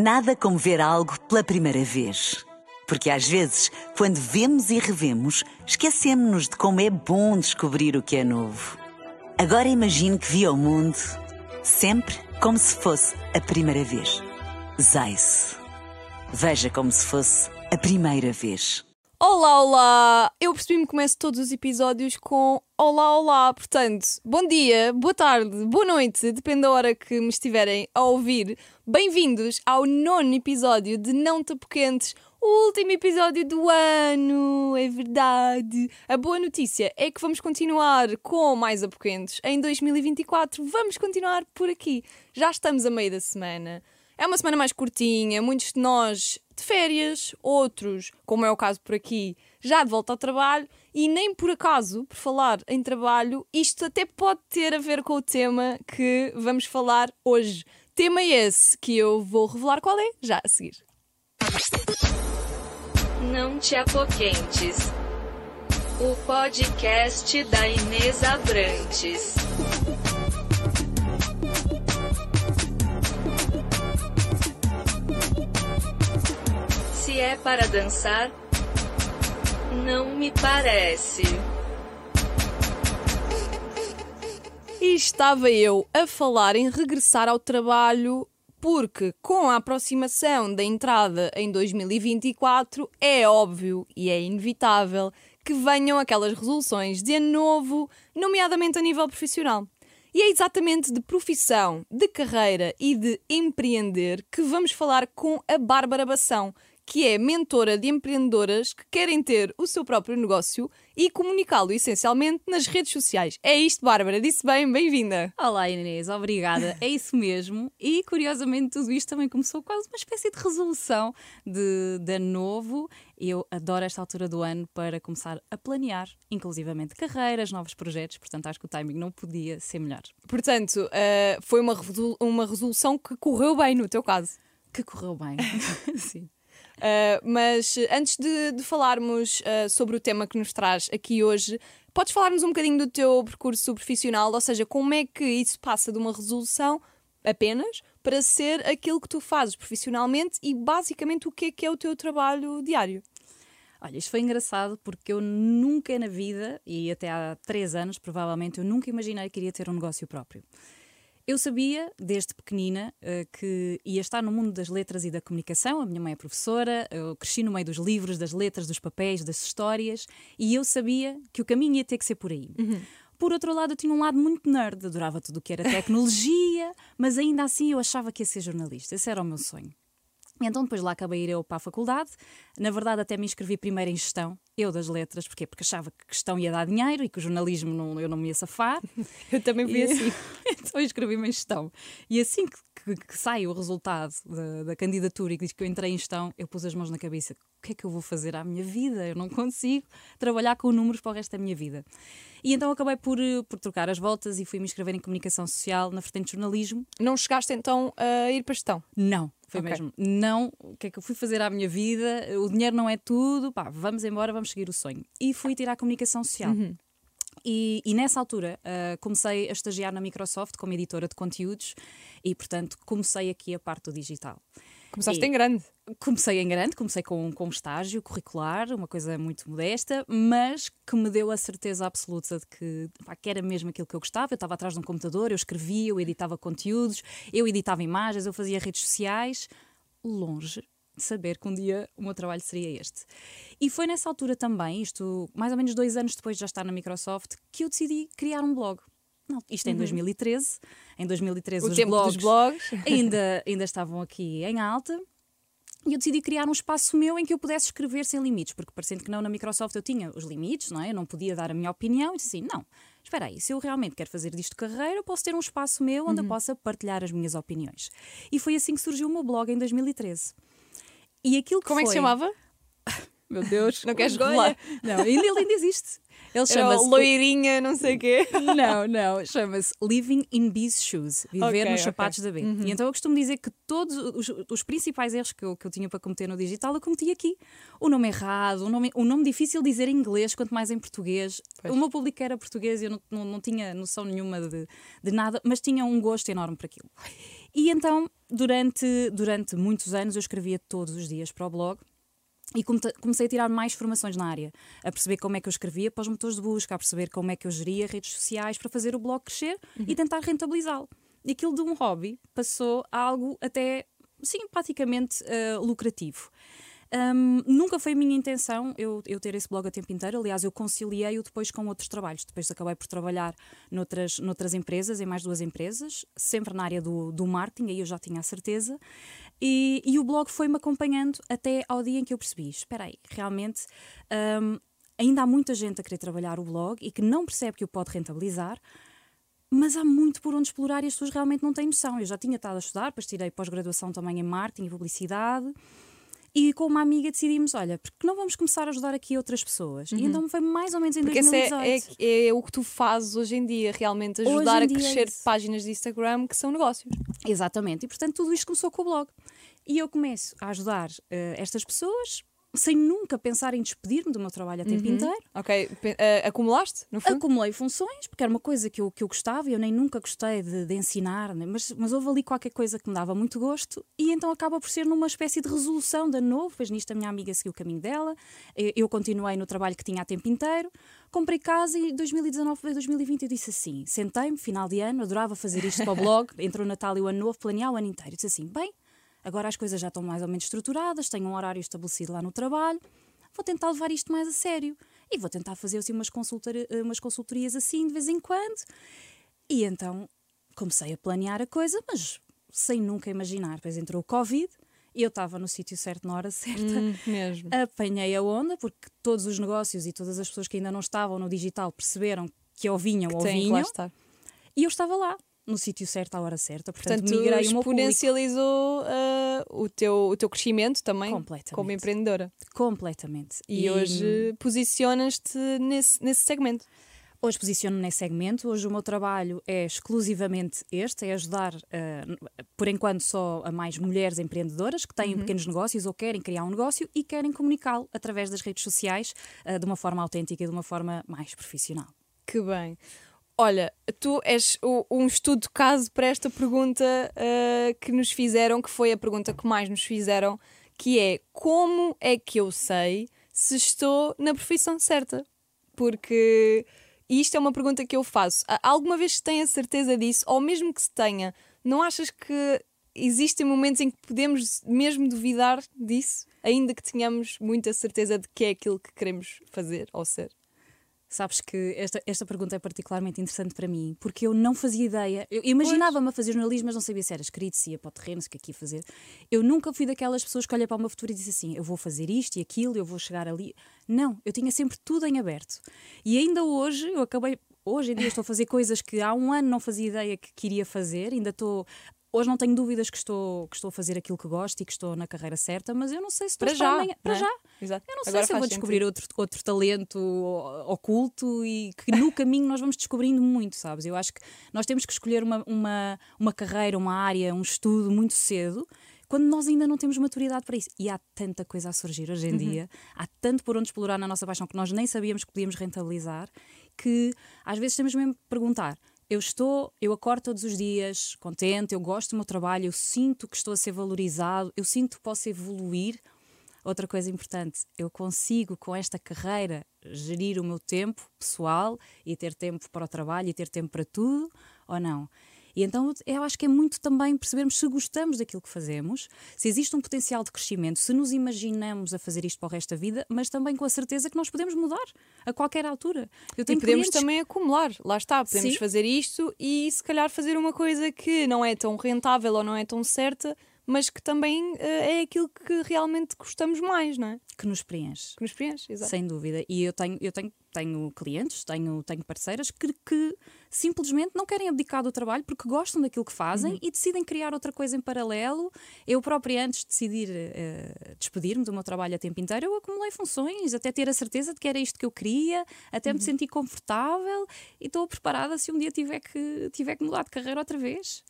Nada como ver algo pela primeira vez. Porque às vezes, quando vemos e revemos, esquecemos-nos de como é bom descobrir o que é novo. Agora imagine que viu o mundo sempre como se fosse a primeira vez. Zais. Veja como se fosse a primeira vez. Olá, olá! Eu percebi-me que começo todos os episódios com Olá, olá! Portanto, bom dia, boa tarde, boa noite, depende da hora que me estiverem a ouvir. Bem-vindos ao nono episódio de Não Tapoquentes, o último episódio do ano, é verdade. A boa notícia é que vamos continuar com mais apoquentes em 2024. Vamos continuar por aqui. Já estamos a meio da semana. É uma semana mais curtinha, muitos de nós de férias, outros, como é o caso por aqui, já de volta ao trabalho e nem por acaso, por falar em trabalho, isto até pode ter a ver com o tema que vamos falar hoje. Tema esse que eu vou revelar qual é já a seguir. Não te apoquentes. O podcast da Inês Abrantes. Se é para dançar, não me parece. E estava eu a falar em regressar ao trabalho porque, com a aproximação da entrada em 2024, é óbvio e é inevitável que venham aquelas resoluções de ano novo, nomeadamente a nível profissional. E é exatamente de profissão, de carreira e de empreender que vamos falar com a Bárbara Bação, que é mentora de empreendedoras que querem ter o seu próprio negócio e comunicá-lo essencialmente nas redes sociais. É isto, Bárbara, disse bem, bem-vinda. Olá Inês, obrigada. É isso mesmo. E curiosamente tudo isto também começou quase uma espécie de resolução de, de ano novo. Eu adoro esta altura do ano para começar a planear, inclusivamente carreiras, novos projetos, portanto acho que o timing não podia ser melhor. Portanto, uh, foi uma, uma resolução que correu bem no teu caso. Que correu bem, sim. Uh, mas antes de, de falarmos uh, sobre o tema que nos traz aqui hoje, podes falar-nos um bocadinho do teu percurso profissional, ou seja, como é que isso passa de uma resolução apenas para ser aquilo que tu fazes profissionalmente e basicamente o que é que é o teu trabalho diário? Olha, isto foi engraçado porque eu nunca na vida, e até há três anos provavelmente, eu nunca imaginei que iria ter um negócio próprio. Eu sabia, desde pequenina, eh, que ia estar no mundo das letras e da comunicação. A minha mãe é professora, eu cresci no meio dos livros, das letras, dos papéis, das histórias, e eu sabia que o caminho ia ter que ser por aí. Uhum. Por outro lado, eu tinha um lado muito nerd, adorava tudo o que era tecnologia, mas ainda assim eu achava que ia ser jornalista. Esse era o meu sonho. Então depois lá acabei ir eu para a faculdade. Na verdade, até me inscrevi primeiro em gestão, eu das letras, porquê? Porque achava que gestão ia dar dinheiro e que o jornalismo não, eu não me ia safar. eu também fui e, assim. então inscrevi-me em gestão. E assim que, que, que sai o resultado da, da, candidatura e que diz que eu entrei em gestão, eu pus as mãos na cabeça. O que é que eu vou fazer à minha vida? Eu não consigo trabalhar com números para o resto da minha vida. E então acabei por, por trocar as voltas e fui me inscrever em comunicação social na vertente de jornalismo. Não chegaste então a ir para gestão? Não. Foi okay. mesmo. Não, o que é que eu fui fazer à minha vida? O dinheiro não é tudo, pá, vamos embora, vamos seguir o sonho. E fui tirar a comunicação social. Uhum. E, e, nessa altura uh, comecei a estagiar na Microsoft como editora de conteúdos e, portanto, comecei aqui a parte do digital. Começaste e em grande. Comecei em grande, comecei com, com um estágio curricular, uma coisa muito modesta, mas que me deu a certeza absoluta de que, pá, que era mesmo aquilo que eu gostava. Eu estava atrás de um computador, eu escrevia, eu editava conteúdos, eu editava imagens, eu fazia redes sociais, longe de saber que um dia o meu trabalho seria este. E foi nessa altura também, isto mais ou menos dois anos depois de já estar na Microsoft, que eu decidi criar um blog. Não, isto é em uhum. 2013. Em 2013 o os blogs, blogs ainda, ainda estavam aqui em alta. E eu decidi criar um espaço meu em que eu pudesse escrever sem limites, porque parecendo que não, na Microsoft eu tinha os limites, não é? Eu não podia dar a minha opinião e disse assim: não, espera aí, se eu realmente quero fazer disto carreira, eu posso ter um espaço meu onde uhum. eu possa partilhar as minhas opiniões. E foi assim que surgiu o meu blog em 2013. E aquilo que Como foi... é que se chamava? Meu Deus, não queres revelar? Não, ele ainda existe. Ele chama-se. Loirinha, não sei o quê. Não, não. Chama-se Living in Bee's Shoes. Viver okay, nos okay. sapatos da B. Uhum. E então eu costumo dizer que todos os, os principais erros que eu, que eu, tinha para cometer no digital eu cometi aqui. O nome errado, o nome, o nome difícil de dizer em inglês, quanto mais em português. Pois. O meu público era português e eu não, não, não tinha noção nenhuma de, de nada, mas tinha um gosto enorme para aquilo. E então, durante, durante muitos anos, eu escrevia todos os dias para o blog. E comecei a tirar mais formações na área, a perceber como é que eu escrevia para os motores de busca, a perceber como é que eu geria redes sociais para fazer o blog crescer uhum. e tentar rentabilizá-lo. E aquilo de um hobby passou a algo até simpaticamente uh, lucrativo. Um, nunca foi a minha intenção eu, eu ter esse blog a tempo inteiro. Aliás, eu conciliei-o depois com outros trabalhos. Depois acabei por trabalhar noutras, noutras empresas, em mais duas empresas, sempre na área do, do marketing, aí eu já tinha a certeza. E, e o blog foi-me acompanhando até ao dia em que eu percebi: espera aí, realmente. Um, ainda há muita gente a querer trabalhar o blog e que não percebe que o pode rentabilizar, mas há muito por onde explorar e as pessoas realmente não têm noção. Eu já tinha estado a estudar, depois tirei pós-graduação também em marketing e publicidade. E com uma amiga decidimos, olha, porque não vamos começar a ajudar aqui outras pessoas? Uhum. E então foi mais ou menos em porque 2018. Porque é, é, é, o que tu fazes hoje em dia, realmente, ajudar a é crescer é páginas de Instagram que são negócios. Exatamente, e portanto tudo isto começou com o blog. E eu começo a ajudar uh, estas pessoas sem nunca pensar em despedir-me do meu trabalho a tempo uhum. inteiro. Ok, uh, acumulaste, no fundo? Acumulei funções, porque era uma coisa que eu, que eu gostava e eu nem nunca gostei de, de ensinar, né? mas, mas houve ali qualquer coisa que me dava muito gosto e então acaba por ser numa espécie de resolução de ano novo, pois nisto a minha amiga seguiu o caminho dela, eu, eu continuei no trabalho que tinha a tempo inteiro, comprei casa e 2019 para 2020 eu disse assim, sentei-me, final de ano, adorava fazer isto para o blog, entre o Natal e o Ano Novo, planear o ano inteiro, eu disse assim, bem Agora as coisas já estão mais ou menos estruturadas, tenho um horário estabelecido lá no trabalho, vou tentar levar isto mais a sério e vou tentar fazer assim, umas, umas consultorias assim de vez em quando. E então comecei a planear a coisa, mas sem nunca imaginar. Depois entrou o Covid e eu estava no sítio certo na hora certa. Hum, mesmo. Apanhei a onda, porque todos os negócios e todas as pessoas que ainda não estavam no digital perceberam que ou vinham que ou vinham. E eu estava lá no sítio certo à hora certa. Portanto, Portanto migrei exponencializou uh, o, teu, o teu crescimento também como empreendedora. Completamente. E, e hoje posicionas-te nesse, nesse segmento. Hoje posiciono nesse segmento. Hoje o meu trabalho é exclusivamente este: é ajudar, uh, por enquanto, só a mais mulheres empreendedoras que têm uhum. pequenos negócios ou querem criar um negócio e querem comunicá-lo através das redes sociais uh, de uma forma autêntica e de uma forma mais profissional. Que bem. Olha, tu és o, um estudo de caso para esta pergunta uh, que nos fizeram, que foi a pergunta que mais nos fizeram, que é como é que eu sei se estou na profissão certa? Porque isto é uma pergunta que eu faço. Alguma vez tenha certeza disso, ou mesmo que se tenha, não achas que existem momentos em que podemos mesmo duvidar disso, ainda que tenhamos muita certeza de que é aquilo que queremos fazer ou ser? Sabes que esta, esta pergunta é particularmente interessante para mim, porque eu não fazia ideia. Eu imaginava-me a fazer jornalismo, mas não sabia se era escrito, se ia para o terreno, se que aqui é fazer. Eu nunca fui daquelas pessoas que olha para o meu futuro e diz assim: eu vou fazer isto e aquilo, eu vou chegar ali. Não, eu tinha sempre tudo em aberto. E ainda hoje, eu acabei. Hoje em dia estou a fazer coisas que há um ano não fazia ideia que queria fazer, ainda estou Hoje não tenho dúvidas que estou, que estou a fazer aquilo que gosto e que estou na carreira certa, mas eu não sei se estou para já. Amanhã. Para é? já. Exato. Eu não sei Agora se eu vou descobrir outro, outro talento oculto e que no caminho nós vamos descobrindo muito, sabes? Eu acho que nós temos que escolher uma, uma, uma carreira, uma área, um estudo muito cedo quando nós ainda não temos maturidade para isso. E há tanta coisa a surgir hoje em uhum. dia, há tanto por onde explorar na nossa paixão que nós nem sabíamos que podíamos rentabilizar, que às vezes temos mesmo que perguntar: eu estou, eu acordo todos os dias contente, eu gosto do meu trabalho, eu sinto que estou a ser valorizado, eu sinto que posso evoluir. Outra coisa importante, eu consigo com esta carreira gerir o meu tempo pessoal e ter tempo para o trabalho e ter tempo para tudo ou não? E então eu acho que é muito também percebermos se gostamos daquilo que fazemos, se existe um potencial de crescimento, se nos imaginamos a fazer isto para o resto da vida, mas também com a certeza que nós podemos mudar a qualquer altura. e podemos clientes... também acumular, lá está, podemos Sim. fazer isto e se calhar fazer uma coisa que não é tão rentável ou não é tão certa, mas que também uh, é aquilo que realmente gostamos mais, não é? Que nos preenche. Que nos preenche, exato. Sem dúvida. E eu tenho, eu tenho, tenho clientes, tenho, tenho parceiras que, que simplesmente não querem abdicar do trabalho porque gostam daquilo que fazem uhum. e decidem criar outra coisa em paralelo. Eu própria, antes de decidir uh, despedir-me do meu trabalho a tempo inteiro, eu acumulei funções até ter a certeza de que era isto que eu queria, até uhum. me sentir confortável e estou preparada se um dia tiver que, tiver que mudar de carreira outra vez.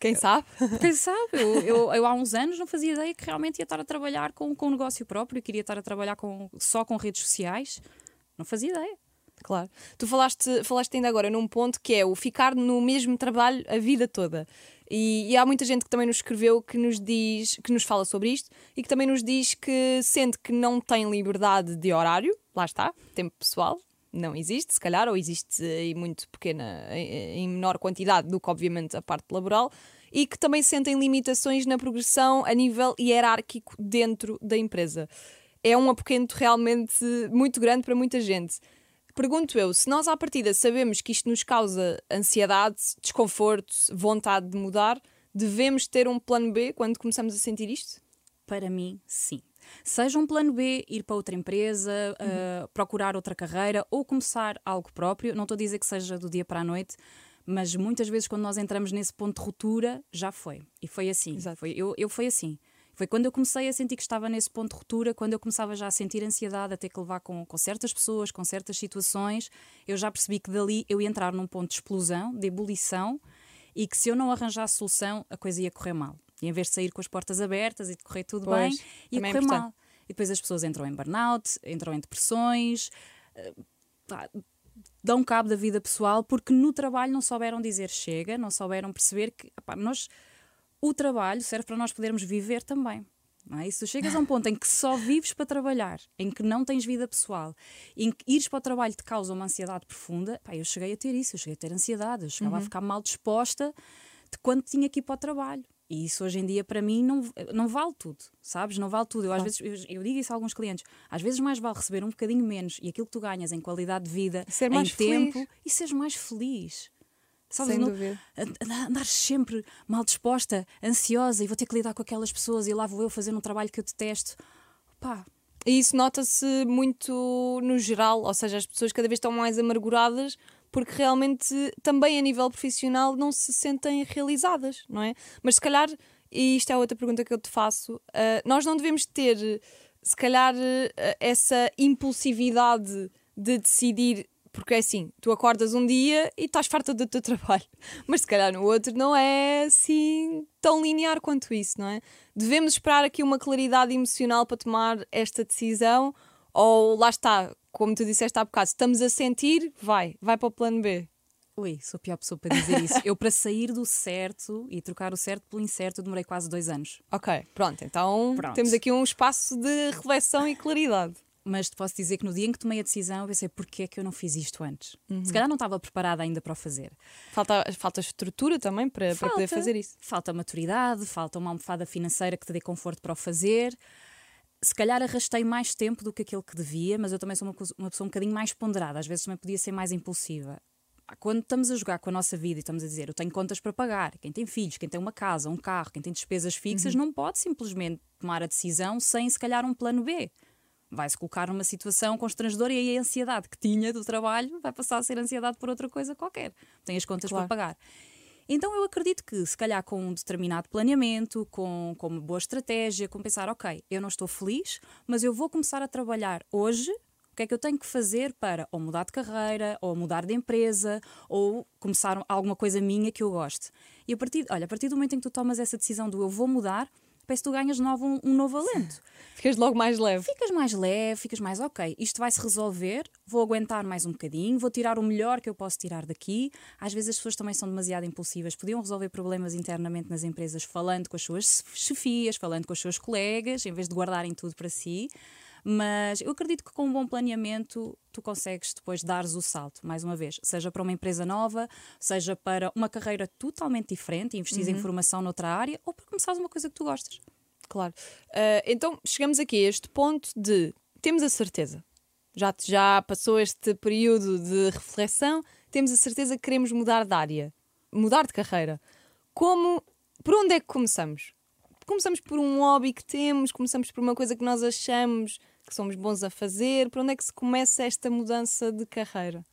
Quem sabe? Quem sabe? Eu, eu, eu, há uns anos não fazia ideia que realmente ia estar a trabalhar com, com um negócio próprio, queria estar a trabalhar com, só com redes sociais. Não fazia ideia. Claro. Tu falaste, falaste ainda agora num ponto que é o ficar no mesmo trabalho a vida toda. E, e, há muita gente que também nos escreveu que nos diz, que nos fala sobre isto e que também nos diz que sente que não tem liberdade de horário, lá está, tempo pessoal, não existe, se calhar, ou existe em muito pequena, em menor quantidade do que, obviamente, a parte laboral, e que também sentem limitações na progressão a nível hierárquico dentro da empresa. É um apoquento realmente muito grande para muita gente. Pergunto eu, se nós à partida sabemos que isto nos causa ansiedade, desconforto, vontade de mudar, devemos ter um plano B quando começamos a sentir isto? Para mim, sim. Seja um plano B, ir para outra empresa, uhum. uh, procurar outra carreira ou começar algo próprio. Não estou a dizer que seja do dia para a noite, mas muitas vezes quando nós entramos nesse ponto de ruptura, já foi. E foi assim. Foi, eu, eu foi assim. Foi quando eu comecei a sentir que estava nesse ponto de ruptura, quando eu começava já a sentir ansiedade, a ter que levar com, com certas pessoas, com certas situações, eu já percebi que dali eu ia entrar num ponto de explosão, de ebulição, e que se eu não arranjasse solução, a coisa ia correr mal. E em vez de sair com as portas abertas e de correr tudo pois, bem, ia é correr é mal. E depois as pessoas entram em burnout, entram em depressões, eh, pá, dão cabo da vida pessoal porque no trabalho não souberam dizer chega, não souberam perceber que pá, nós o trabalho serve para nós podermos viver também. Não é? E se tu chegas a um ponto em que só vives para trabalhar, em que não tens vida pessoal, em que ires para o trabalho te causa uma ansiedade profunda, pá, eu cheguei a ter isso, eu cheguei a ter ansiedade, eu chegava uhum. a ficar mal disposta de quando tinha que ir para o trabalho. E isso hoje em dia para mim não, não vale tudo, sabes? Não vale tudo. Eu, às vezes, eu, eu, digo isso a alguns clientes: às vezes mais vale receber um bocadinho menos e aquilo que tu ganhas em qualidade de vida, Ser em tempo, e seres mais feliz. Sabes, Sem não, dúvida. Andar sempre mal disposta, ansiosa e vou ter que lidar com aquelas pessoas e lá vou eu fazer um trabalho que eu detesto. Pá. E isso nota-se muito no geral, ou seja, as pessoas cada vez estão mais amarguradas porque realmente também a nível profissional não se sentem realizadas, não é? Mas se calhar, e isto é outra pergunta que eu te faço, uh, nós não devemos ter, se calhar, uh, essa impulsividade de decidir porque é assim, tu acordas um dia e estás farta do teu trabalho, mas se calhar no outro não é assim tão linear quanto isso, não é? Devemos esperar aqui uma claridade emocional para tomar esta decisão, ou lá está, como tu disseste há bocado, estamos a sentir, vai, vai para o plano B. Ui, sou a pior pessoa para dizer isso. Eu, para sair do certo e trocar o certo pelo incerto, demorei quase dois anos. Ok, pronto. Então pronto. temos aqui um espaço de reflexão e claridade mas te posso dizer que no dia em que tomei a decisão, eu pensei, porquê é que eu não fiz isto antes? Uhum. Se calhar não estava preparada ainda para o fazer. Falta, falta estrutura também para, falta, para poder fazer isso. Falta maturidade, falta uma almofada financeira que te dê conforto para o fazer. Se calhar arrastei mais tempo do que aquilo que devia, mas eu também sou uma, uma pessoa um bocadinho mais ponderada. Às vezes também podia ser mais impulsiva quando estamos a jogar com a nossa vida e estamos a dizer eu tenho contas para pagar, quem tem filhos, quem tem uma casa, um carro, quem tem despesas fixas, uhum. não pode simplesmente tomar a decisão sem se calhar um plano B vai-se colocar numa situação constrangedora e aí a ansiedade que tinha do trabalho vai passar a ser ansiedade por outra coisa qualquer. Tem as contas claro. para pagar. Então eu acredito que, se calhar, com um determinado planeamento, com, com uma boa estratégia, com pensar, ok, eu não estou feliz, mas eu vou começar a trabalhar hoje. O que é que eu tenho que fazer para ou mudar de carreira, ou mudar de empresa, ou começar alguma coisa minha que eu goste? E a partir, olha, a partir do momento em que tu tomas essa decisão do eu vou mudar, parece que tu ganhas novo, um, um novo alento. Ficas logo mais leve. Ficas mais leve, ficas mais ok. Isto vai se resolver, vou aguentar mais um bocadinho, vou tirar o melhor que eu posso tirar daqui. Às vezes as pessoas também são demasiado impulsivas, podiam resolver problemas internamente nas empresas falando com as suas chefias, falando com os seus colegas, em vez de guardarem tudo para si. Mas eu acredito que com um bom planeamento tu consegues depois dares o salto, mais uma vez, seja para uma empresa nova, seja para uma carreira totalmente diferente, investir uhum. em formação noutra área ou para começares uma coisa que tu gostas. Claro. Uh, então chegamos aqui a este ponto de temos a certeza. Já, já passou este período de reflexão, temos a certeza que queremos mudar de área, mudar de carreira. Como, por onde é que começamos? Começamos por um hobby que temos, começamos por uma coisa que nós achamos que somos bons a fazer? Para onde é que se começa esta mudança de carreira?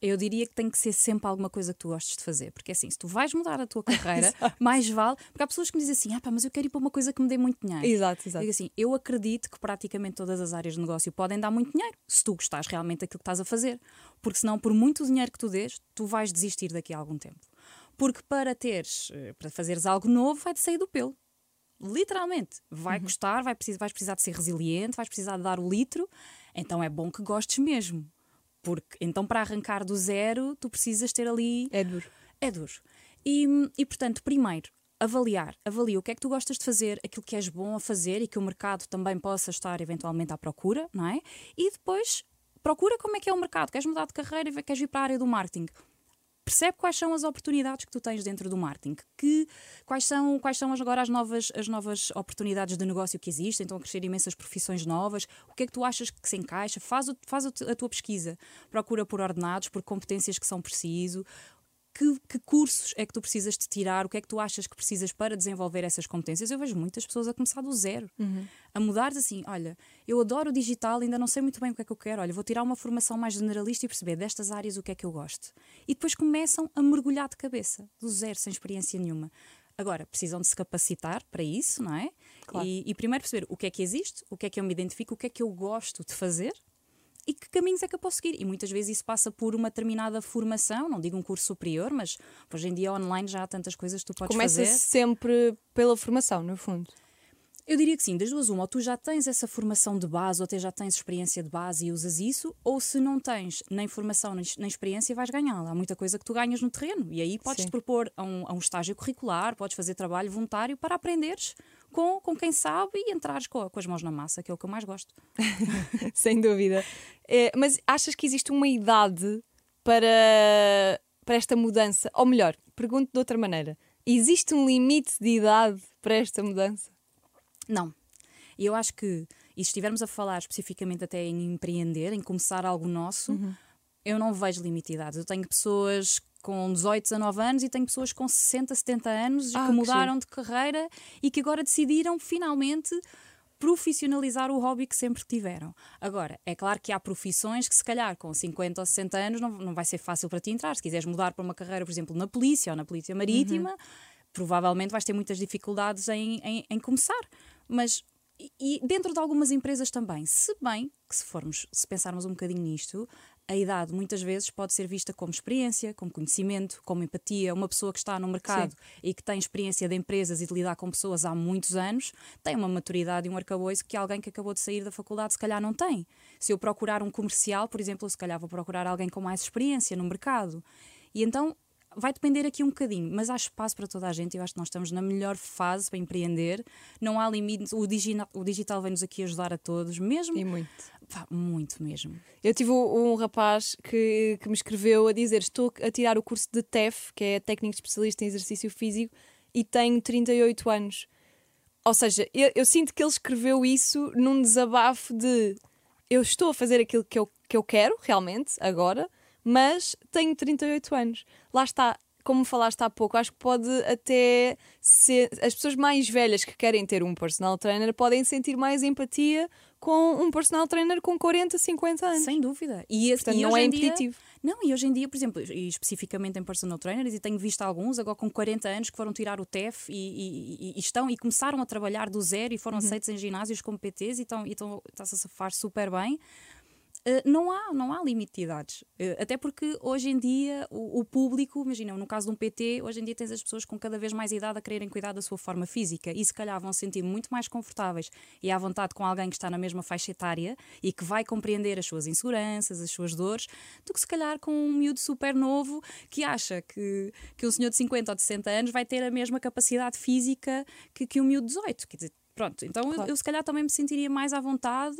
Eu diria que tem que ser sempre alguma coisa que tu gostes de fazer, porque assim, se tu vais mudar a tua carreira, mais vale. Porque há pessoas que me dizem assim: ah, pá, mas eu quero ir para uma coisa que me dê muito dinheiro. Exato, exato. Eu digo assim: eu acredito que praticamente todas as áreas de negócio podem dar muito dinheiro, se tu gostares realmente daquilo que estás a fazer. Porque senão, por muito dinheiro que tu dês, tu vais desistir daqui a algum tempo. Porque para teres, eh, para fazeres algo novo, vai-te sair do pelo literalmente. Vai uhum. custar, vai precisar, vais precisar de ser resiliente, vais precisar de dar o litro, então é bom que gostes mesmo. Porque então, para arrancar do zero, tu precisas ter ali. É duro. É duro. E, e portanto, primeiro, avaliar. Avalia o que é que tu gostas de fazer, aquilo que és bom a fazer e que o mercado também possa estar eventualmente à procura, não é? E depois procura como é que é o mercado. Queres mudar de carreira e queres ir para a área do marketing? Percebe quais são as oportunidades que tu tens dentro do marketing, que, quais são, quais são agora as novas, as novas oportunidades de negócio que existem, estão a crescer imensas profissões novas, o que é que tu achas que se encaixa, faz, o, faz a tua pesquisa, procura por ordenados, por competências que são preciso, que, que, cursos é que tu precisas de tirar, o que é que tu achas que precisas para desenvolver essas competências. Eu vejo muitas pessoas a começar do zero, uhum. a mudar assim: olha, eu adoro o digital, ainda não sei muito bem o que é que eu quero, olha, vou tirar uma formação mais generalista e perceber destas áreas o que é que eu gosto. E depois começam a mergulhar de cabeça, do zero, sem experiência nenhuma. Agora, precisam de se capacitar para isso, não é? Claro. E, e primeiro perceber o que é que existe, o que é que eu me identifico, o que é que eu gosto de fazer e que caminhos é que eu posso seguir. E muitas vezes isso passa por uma determinada formação, não digo um curso superior, mas hoje em dia online já há tantas coisas que tu podes Começa fazer. Começa sempre pela formação, no fundo. Eu diria que sim, das duas uma, ou tu já tens essa formação de base, ou até já tens experiência de base e usas isso, ou se não tens nem formação nem experiência, vais ganhá-la. Há muita coisa que tu ganhas no terreno e aí podes te propor a um, a um estágio curricular, podes fazer trabalho voluntário para aprenderes com, com quem sabe e entrares com, com as mãos na massa, que é o que eu mais gosto. Sem dúvida. É, mas achas que existe uma idade para, para esta mudança? Ou melhor, pergunto de outra maneira: existe um limite de idade para esta mudança? Não. E eu acho que, e se estivermos a falar especificamente até em empreender, em começar algo nosso, uhum. eu não vejo limite de idade. Eu tenho pessoas com 18, 19 anos e tenho pessoas com 60, 70 anos ah, que mudaram que de carreira e que agora decidiram finalmente profissionalizar o hobby que sempre tiveram. Agora, é claro que há profissões que, se calhar, com 50 ou 60 anos, não, não vai ser fácil para ti entrar. Se quiseres mudar para uma carreira, por exemplo, na polícia ou na polícia marítima, uhum. provavelmente vais ter muitas dificuldades em, em, em começar. Mas e dentro de algumas empresas também, se bem que se formos, se pensarmos um bocadinho nisto, a idade muitas vezes pode ser vista como experiência, como conhecimento, como empatia. Uma pessoa que está no mercado Sim. e que tem experiência de empresas e de lidar com pessoas há muitos anos, tem uma maturidade e um arcabouço que alguém que acabou de sair da faculdade se calhar não tem. Se eu procurar um comercial, por exemplo, se calhar vou procurar alguém com mais experiência no mercado. E então vai depender aqui um bocadinho, mas há espaço para toda a gente. Eu acho que nós estamos na melhor fase para empreender. Não há limites. O digital, o digital vem-nos aqui ajudar a todos, mesmo. E muito. Pá, muito mesmo. Eu tive um rapaz que, que me escreveu a dizer: Estou a tirar o curso de TEF, que é Técnico Especialista em Exercício Físico, e tenho 38 anos. Ou seja, eu, eu sinto que ele escreveu isso num desabafo de eu estou a fazer aquilo que eu, que eu quero realmente agora, mas tenho 38 anos. Lá está, como falaste há pouco, acho que pode até ser. As pessoas mais velhas que querem ter um personal trainer podem sentir mais empatia com um personal trainer com 40, 50 anos. Sem dúvida. E, Portanto, e não é impeditivo. Dia, não, e hoje em dia, por exemplo, e especificamente em personal trainers, e tenho visto alguns agora com 40 anos que foram tirar o TEF e, e, e estão e começaram a trabalhar do zero e foram uhum. aceitos em ginásios como PTs e estão, e estão, estão-se a safar super bem. Eh, não há, não há limite de idades. Uh, até porque hoje em dia o, o, público, imagina, no caso de um PT, hoje em dia tens as pessoas com cada vez mais idade a quererem cuidar da sua forma física e se calhar vão se sentir muito mais confortáveis e à vontade com alguém que está na mesma faixa etária e que vai compreender as suas inseguranças, as suas dores, do que se calhar com um miúdo super novo que acha que, que um senhor de 50 ou de 60 anos vai ter a mesma capacidade física que, que um miúdo de 18. Quer dizer, Pronto, então claro. eu, eu, se calhar também me sentiria mais à vontade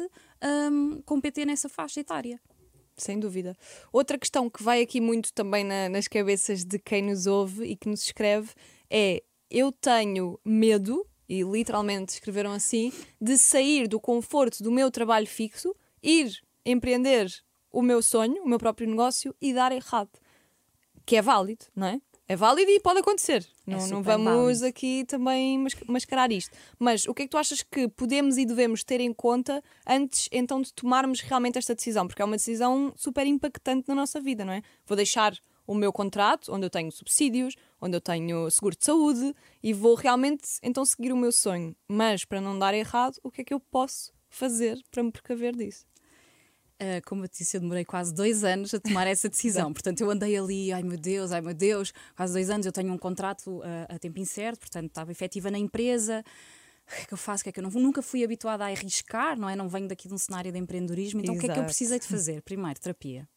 um, com PT nessa faixa etária. Sem dúvida. Outra questão que vai aqui muito também na, nas cabeças de quem nos ouve e que nos escreve é: eu tenho medo, e literalmente escreveram assim, de sair do conforto do meu trabalho fixo, ir empreender o meu sonho, o meu próprio negócio e dar errado. Que é válido, não é? É válido e pode acontecer. É não, não vamos válido. aqui também mascarar isto. Mas o que é que tu achas que podemos e devemos ter em conta antes então de tomarmos realmente esta decisão? Porque é uma decisão super impactante na nossa vida, não é? Vou deixar o meu contrato, onde eu tenho subsídios, onde eu tenho seguro de saúde e vou realmente então seguir o meu sonho. Mas para não dar errado, o que é que eu posso fazer para me precaver disso? Uh, como eu disse, eu demorei quase dois anos a tomar essa decisão. portanto, eu andei ali, ai meu Deus, ai meu Deus, quase dois anos. Eu tenho um contrato uh, a tempo incerto, portanto, estava efetiva na empresa. O que é que eu faço? O que é que eu não, nunca fui habituada a arriscar, não é? Não venho daqui de um cenário de empreendedorismo. Então, Exato. o que é que eu precisei de fazer? Primeiro, terapia.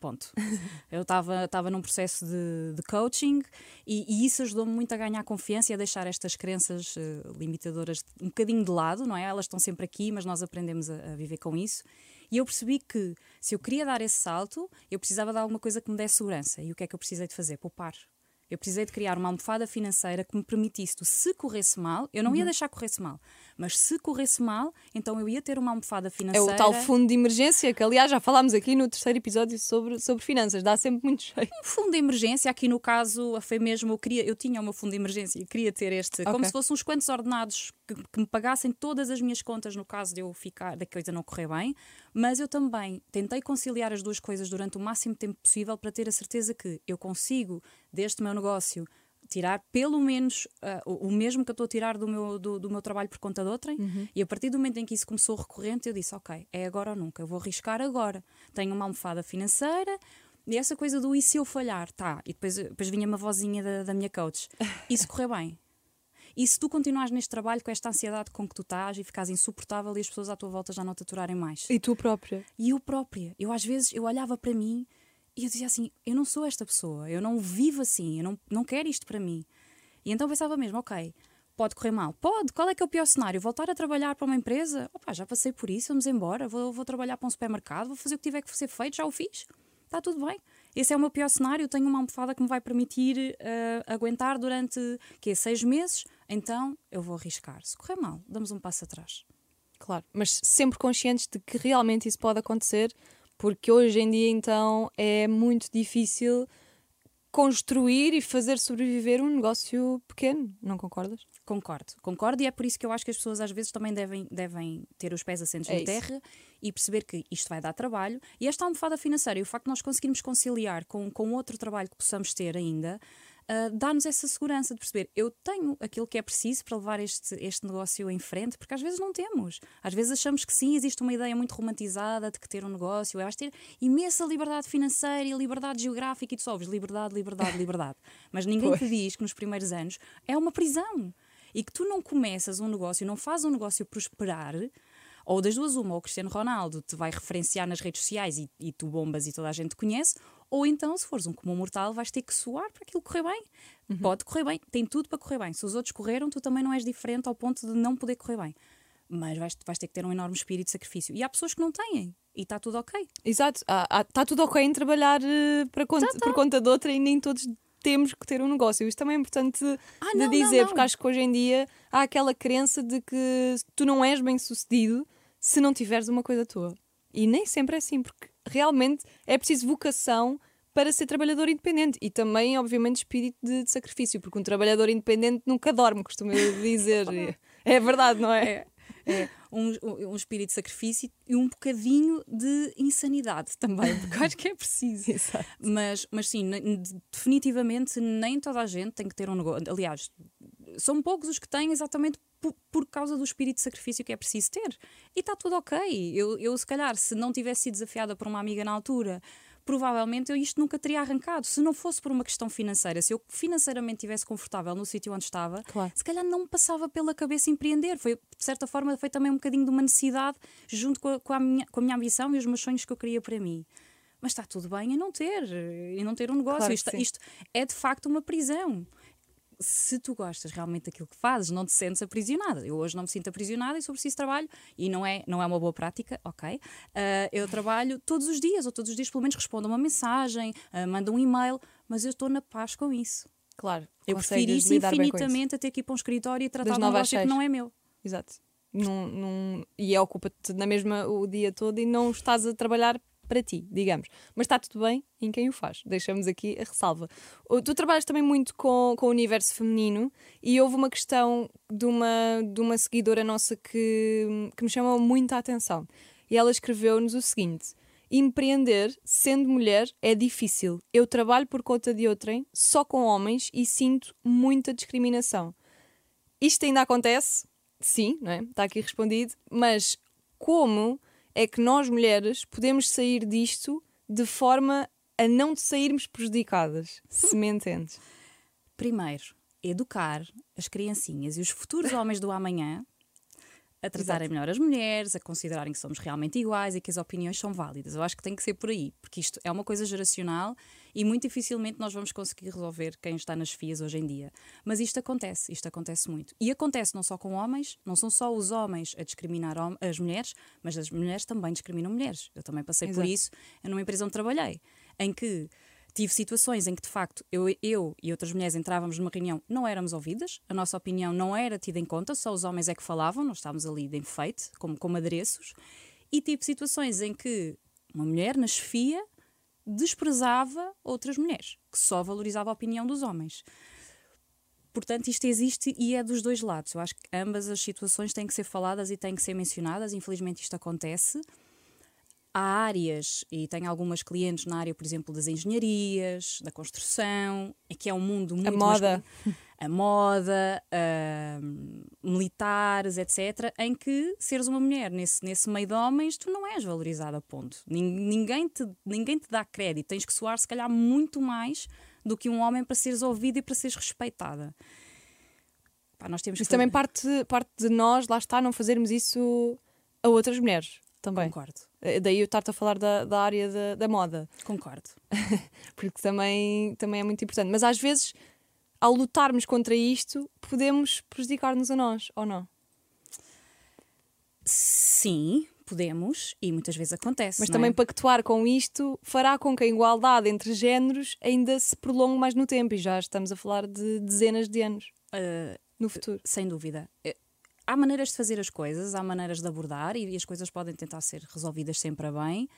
Ponto. Eu estava num processo de, de coaching e, e isso ajudou-me muito a ganhar confiança e a deixar estas crenças uh, limitadoras um bocadinho de lado, não é? Elas estão sempre aqui, mas nós aprendemos a, a viver com isso. E eu percebi que se eu queria dar esse salto, eu precisava de alguma coisa que me desse segurança. E o que é que eu precisei de fazer? Poupar. Eu precisei de criar uma almofada financeira que me permitisse, se corresse mal, eu não ia uhum. deixar corresse mal, mas se corresse mal, então eu ia ter uma almofada financeira. É o tal fundo de emergência, que aliás já falámos aqui no terceiro episódio sobre, sobre finanças, dá sempre muito cheio. Um fundo de emergência, aqui no caso foi mesmo, eu, queria, eu tinha o meu fundo de emergência e queria ter este, okay. como se fossem uns quantos ordenados que, que, me pagassem todas as minhas contas no caso de eu ficar, da coisa não correr bem, mas eu também tentei conciliar as duas coisas durante o máximo tempo possível para ter a certeza que eu consigo deste meu negócio tirar pelo menos uh, o mesmo que eu estou a tirar do meu, do, do, meu trabalho por conta de outrem. Uhum. E a partir do momento em que isso começou recorrente, eu disse: Ok, é agora ou nunca, eu vou arriscar agora. Tenho uma almofada financeira. E essa coisa do e se eu falhar? Tá. E depois, depois vinha uma vozinha da, da minha coach. Se correr bem? E se tu continuares neste trabalho com esta ansiedade com que tu estás e ficas insuportável e as pessoas à tua volta já não te aturarem mais? E tu própria? E eu própria. Eu às vezes eu olhava para mim e eu dizia assim: eu não sou esta pessoa, eu não vivo assim, eu não, não quero isto para mim. E então pensava mesmo: ok, pode correr mal? Pode. Qual é que é o pior cenário? Voltar a trabalhar para uma empresa? Opa, já passei por isso, vamos embora, vou, vou trabalhar para um supermercado, vou fazer o que tiver que ser feito, já o fiz. Está tudo bem. Esse é o meu pior cenário. Tenho uma almofada que me vai permitir uh, aguentar durante que, seis meses. Então eu vou arriscar. Se correr mal, damos um passo atrás. Claro, mas sempre conscientes de que realmente isso pode acontecer, porque hoje em dia, então, é muito difícil construir e fazer sobreviver um negócio pequeno, não concordas? Concordo, concordo, e é por isso que eu acho que as pessoas às vezes também devem, devem ter os pés assentos é na terra e perceber que isto vai dar trabalho. E esta almofada financeira e o facto de nós conseguirmos conciliar com, com outro trabalho que possamos ter ainda, uh, dá-nos essa segurança de perceber eu tenho aquilo que é preciso para levar este, este negócio em frente, porque às vezes não temos. Às vezes achamos que sim, existe uma ideia muito romantizada de que ter um negócio é vais ter imensa liberdade financeira e liberdade geográfica e tu só liberdade, liberdade, liberdade. Mas ninguém pois. te diz que nos primeiros anos é uma prisão. E que tu não começas um negócio, não fazes um negócio prosperar ou das duas, uma, ou o Cristiano Ronaldo te vai referenciar nas redes sociais e, e tu bombas e toda a gente te conhece, ou então, se fores um comum mortal, vais ter que suar para aquilo correr bem. Uhum. Pode correr bem, tem tudo para correr bem. Se os outros correram, tu também não és diferente ao ponto de não poder correr bem. Mas vais, vais ter que ter um enorme espírito de sacrifício. E há pessoas que não têm, e está tudo ok. Exato, está tudo ok em trabalhar uh, para conta, tá, tá. por conta de outra e nem todos temos que ter um negócio. Isto também é importante ah, de não, dizer, não, não. porque acho que hoje em dia há aquela crença de que tu não és bem sucedido se não tiveres uma coisa tua. E nem sempre é assim, porque realmente é preciso vocação para ser trabalhador independente e também, obviamente, espírito de, de sacrifício, porque um trabalhador independente nunca dorme, costumo dizer. é verdade, não é? é, é. Um, um, espírito de sacrifício e um bocadinho de insanidade também, porque acho que é preciso. mas, mas sim, definitivamente nem toda a gente tem que ter um negócio. Aliás, são poucos os que têm exatamente por, por, causa do espírito de sacrifício que é preciso ter. E está tudo ok. Eu, eu, se calhar, se não tivesse sido desafiada por uma amiga na altura, provavelmente eu isto nunca teria arrancado. Se não fosse por uma questão financeira, se eu financeiramente estivesse confortável no sítio onde estava, claro. se calhar não me passava pela cabeça empreender. Foi, de certa forma, foi também um bocadinho de uma necessidade junto com a, com a, minha, com a minha ambição e os meus sonhos que eu queria para mim mas está tudo bem em não ter, em não ter um negócio. Claro isto, isto, é de facto uma prisão se tu gostas realmente daquilo que fazes, não te sentes aprisionada. Eu hoje não me sinto aprisionada e sobre isso trabalho e não é, não é uma boa prática, ok? Uh, eu trabalho todos os dias, ou todos os dias pelo menos respondo a uma mensagem, uh, mando um e-mail, mas eu estou na paz com isso. Claro. Eu prefiro isso infinitamente a ter que ir para um escritório e tratar de um negócio que não é meu. Exato. Num, num, e ocupa-te na mesma o dia todo e não estás a trabalhar para ti, digamos. Mas está tudo bem em quem o faz. Deixamos aqui a ressalva. Tu trabalhas também muito com, com o universo feminino e houve uma questão de uma, de uma seguidora nossa que, que me chamou muita atenção. E ela escreveu-nos o seguinte: Empreender sendo mulher é difícil. Eu trabalho por conta de outrem, só com homens e sinto muita discriminação. Isto ainda acontece? Sim, não é? Está aqui respondido. Mas como é que nós mulheres podemos sair disto de forma a não sairmos prejudicadas, se me entendes. Primeiro, educar as criancinhas e os futuros homens do amanhã a tratarem melhor as mulheres, a considerarem que somos realmente iguais e que as opiniões são válidas. Eu acho que tem que ser por aí, porque isto é uma coisa geracional e muito dificilmente nós vamos conseguir resolver quem está nas FIAs hoje em dia. Mas isto acontece, isto acontece muito. E acontece não só com homens, não são só os homens a discriminar as mulheres, mas as mulheres também discriminam mulheres. Eu também passei Exato. por isso numa empresa onde trabalhei, em que tive situações em que, de facto, eu, eu e outras mulheres entrávamos numa reunião, não éramos ouvidas, a nossa opinião não era tida em conta, só os homens é que falavam, nós estávamos ali de enfeite, como, como adereços, e tive situações em que uma mulher na chefia desprezava outras mulheres, que só valorizava a opinião dos homens. Portanto, isto existe e é dos dois lados. Eu acho que ambas as situações têm que ser faladas e têm que ser mencionadas. Infelizmente, isto acontece há áreas, e tenho algumas clientes na área, por exemplo, das engenharias, da construção, que é um mundo muito. A moda. A moda, uh, militares, etc., em que seres uma mulher nesse, nesse meio de homens, tu não és valorizada, ponto. Ninguém te, ninguém te dá crédito. Tens que soar, se calhar, muito mais do que um homem para seres ouvida e para seres respeitada. Pá, nós temos isso também parte, parte de nós, lá está, não fazermos isso a outras mulheres também. Concordo. Eh, daí eu estar-te a falar da, da área da, da moda. Concordo. Porque também, também é muito importante. Mas às vezes, ao lutarmos contra isto, podemos prejudicar-nos a nós, ou não? Sim, podemos, e muitas vezes acontece. Mas também é? pactuar com isto fará com que a igualdade entre géneros ainda se prolongue mais no tempo, e já estamos a falar de dezenas de anos uh, no futuro. Sem dúvida. Há maneiras de fazer as coisas, há maneiras de abordar e as coisas podem tentar ser resolvidas sempre a bem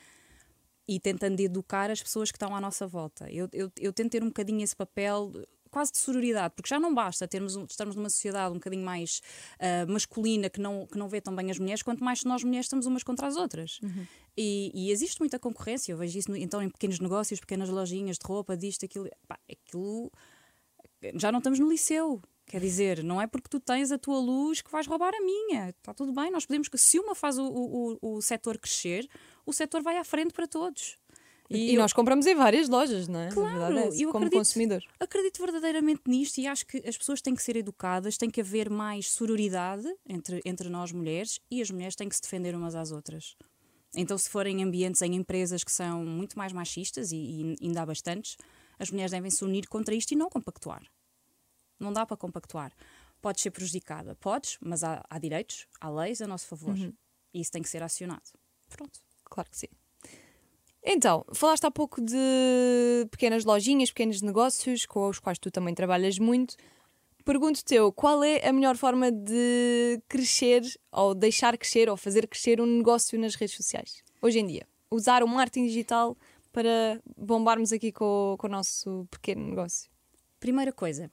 e tentando educar as pessoas que estão à nossa volta. Eu, eu, eu tento ter um bocadinho esse papel quase de sororidade, porque já não basta termos estamos numa sociedade um bocadinho mais uh, masculina que não, que não vê tão bem as mulheres, quanto mais nós mulheres estamos umas contra as outras. Uhum. E, e, existe muita concorrência, eu vejo isso no, então em pequenos negócios, pequenas lojinhas de roupa, disto, aquilo. Pá, aquilo já não estamos no liceu. Quer dizer, não é porque tu tens a tua luz que vais roubar a minha. Está tudo bem, nós podemos que, se uma faz o, o, o setor crescer, o setor vai à frente para todos. E, e eu... nós compramos em várias lojas, não é? Claro, é eu como acredito, consumidor. Acredito verdadeiramente nisto e acho que as pessoas têm que ser educadas, tem que haver mais sororidade entre, entre nós mulheres e as mulheres têm que se defender umas às outras. Então, se forem ambientes em empresas que são muito mais machistas, e, e ainda há bastantes, as mulheres devem se unir contra isto e não compactuar. Não dá para compactuar. Podes ser prejudicada, podes, mas há, há direitos, há leis a nosso favor. Uhum. E isso tem que ser acionado. Pronto. Claro que sim. Então, falaste há pouco de pequenas lojinhas, pequenos negócios com os quais tu também trabalhas muito. Pergunto-te eu, qual é a melhor forma de crescer ou deixar crescer ou fazer crescer um negócio nas redes sociais? Hoje em dia. Usar o marketing digital para bombarmos aqui com, com o nosso pequeno negócio. Primeira coisa,